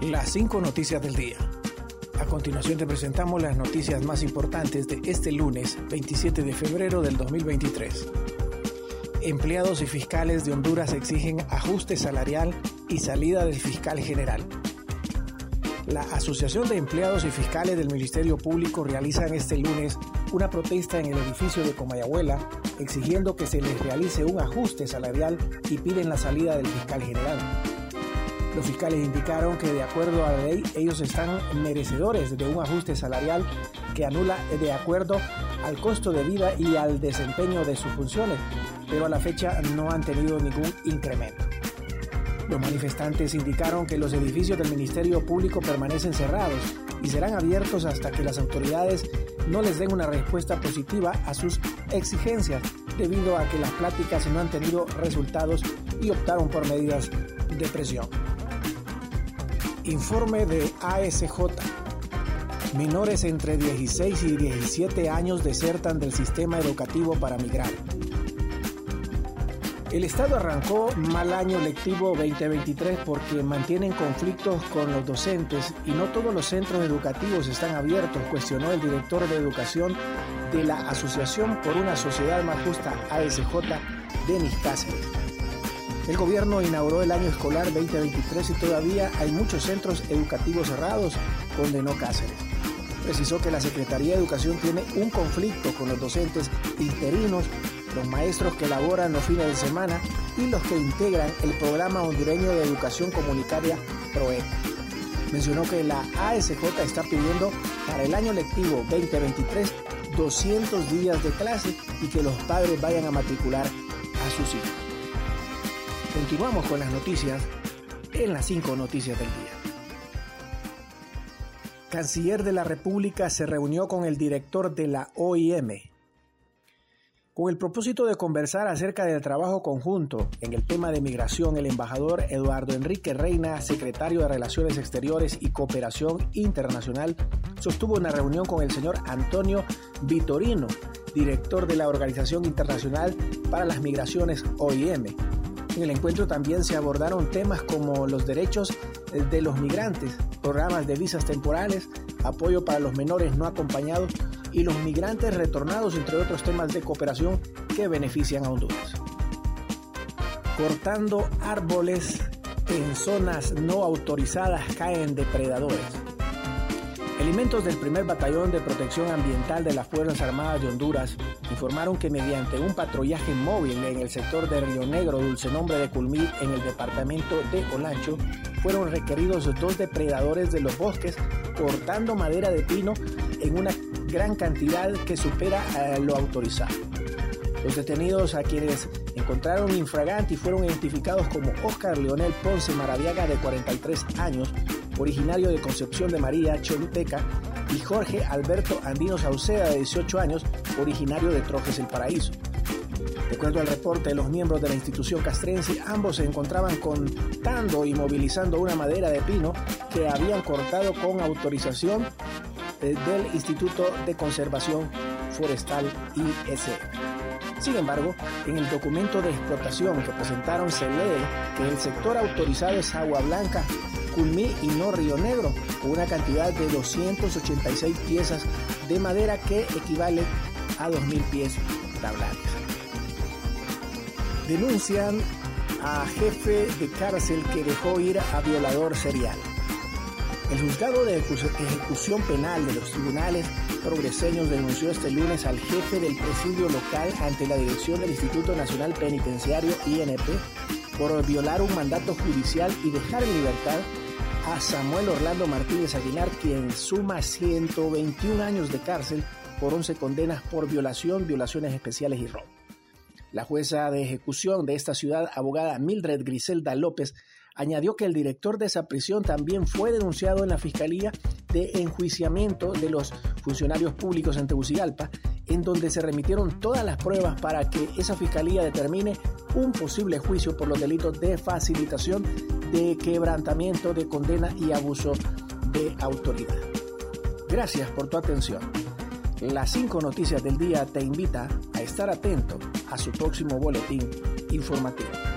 Las cinco noticias del día. A continuación te presentamos las noticias más importantes de este lunes 27 de febrero del 2023. Empleados y fiscales de Honduras exigen ajuste salarial y salida del fiscal general. La Asociación de Empleados y Fiscales del Ministerio Público realizan este lunes una protesta en el edificio de Comayabuela exigiendo que se les realice un ajuste salarial y piden la salida del fiscal general. Los fiscales indicaron que de acuerdo a la ley ellos están merecedores de un ajuste salarial que anula de acuerdo al costo de vida y al desempeño de sus funciones, pero a la fecha no han tenido ningún incremento. Los manifestantes indicaron que los edificios del Ministerio Público permanecen cerrados y serán abiertos hasta que las autoridades no les den una respuesta positiva a sus exigencias, debido a que las pláticas no han tenido resultados y optaron por medidas de presión. Informe de ASJ. Menores entre 16 y 17 años desertan del sistema educativo para migrar. El Estado arrancó mal año lectivo 2023 porque mantienen conflictos con los docentes y no todos los centros educativos están abiertos, cuestionó el director de educación de la Asociación por una Sociedad Más Justa ASJ, Denis Cáceres. El gobierno inauguró el año escolar 2023 y todavía hay muchos centros educativos cerrados, condenó Cáceres. Precisó que la Secretaría de Educación tiene un conflicto con los docentes interinos, los maestros que laboran los fines de semana y los que integran el programa hondureño de educación comunitaria PROE. Mencionó que la ASJ está pidiendo para el año lectivo 2023 200 días de clase y que los padres vayan a matricular a sus hijos. Continuamos con las noticias en las cinco noticias del día. Canciller de la República se reunió con el director de la OIM con el propósito de conversar acerca del trabajo conjunto en el tema de migración, el embajador Eduardo Enrique Reina, secretario de Relaciones Exteriores y Cooperación Internacional, sostuvo una reunión con el señor Antonio Vitorino, director de la Organización Internacional para las Migraciones OIM, en el encuentro también se abordaron temas como los derechos de los migrantes, programas de visas temporales, apoyo para los menores no acompañados y los migrantes retornados, entre otros temas de cooperación que benefician a Honduras. Cortando árboles en zonas no autorizadas caen depredadores. Elementos del primer batallón de protección ambiental de las Fuerzas Armadas de Honduras informaron que mediante un patrullaje móvil en el sector de Río Negro, dulce nombre de Culmí, en el departamento de Olancho, fueron requeridos dos depredadores de los bosques cortando madera de pino en una gran cantidad que supera a lo autorizado. Los detenidos a quienes encontraron infragante y fueron identificados como Oscar Leonel Ponce Maraviaga de 43 años, originario de Concepción de María, Choluteca, y Jorge Alberto Andino Sauceda, de 18 años, originario de Trojes el Paraíso. De acuerdo al reporte los miembros de la institución castrense, ambos se encontraban contando y movilizando una madera de pino que habían cortado con autorización eh, del Instituto de Conservación Forestal ISE. Sin embargo, en el documento de explotación que presentaron se lee que el sector autorizado es Agua Blanca, Culmí y no Río Negro, con una cantidad de 286 piezas de madera que equivale a 2.000 pies tablares. Denuncian a jefe de cárcel que dejó ir a violador serial. El juzgado de ejecución penal de los tribunales progreseños denunció este lunes al jefe del presidio local ante la dirección del Instituto Nacional Penitenciario INP por violar un mandato judicial y dejar en libertad a Samuel Orlando Martínez Aguilar, quien suma 121 años de cárcel por 11 condenas por violación, violaciones especiales y robo. La jueza de ejecución de esta ciudad, abogada Mildred Griselda López, añadió que el director de esa prisión también fue denunciado en la Fiscalía de Enjuiciamiento de los Funcionarios Públicos en Tegucigalpa, en donde se remitieron todas las pruebas para que esa Fiscalía determine un posible juicio por los delitos de facilitación, de quebrantamiento de condena y abuso de autoridad. Gracias por tu atención. Las cinco noticias del día te invita a estar atento a su próximo boletín informativo.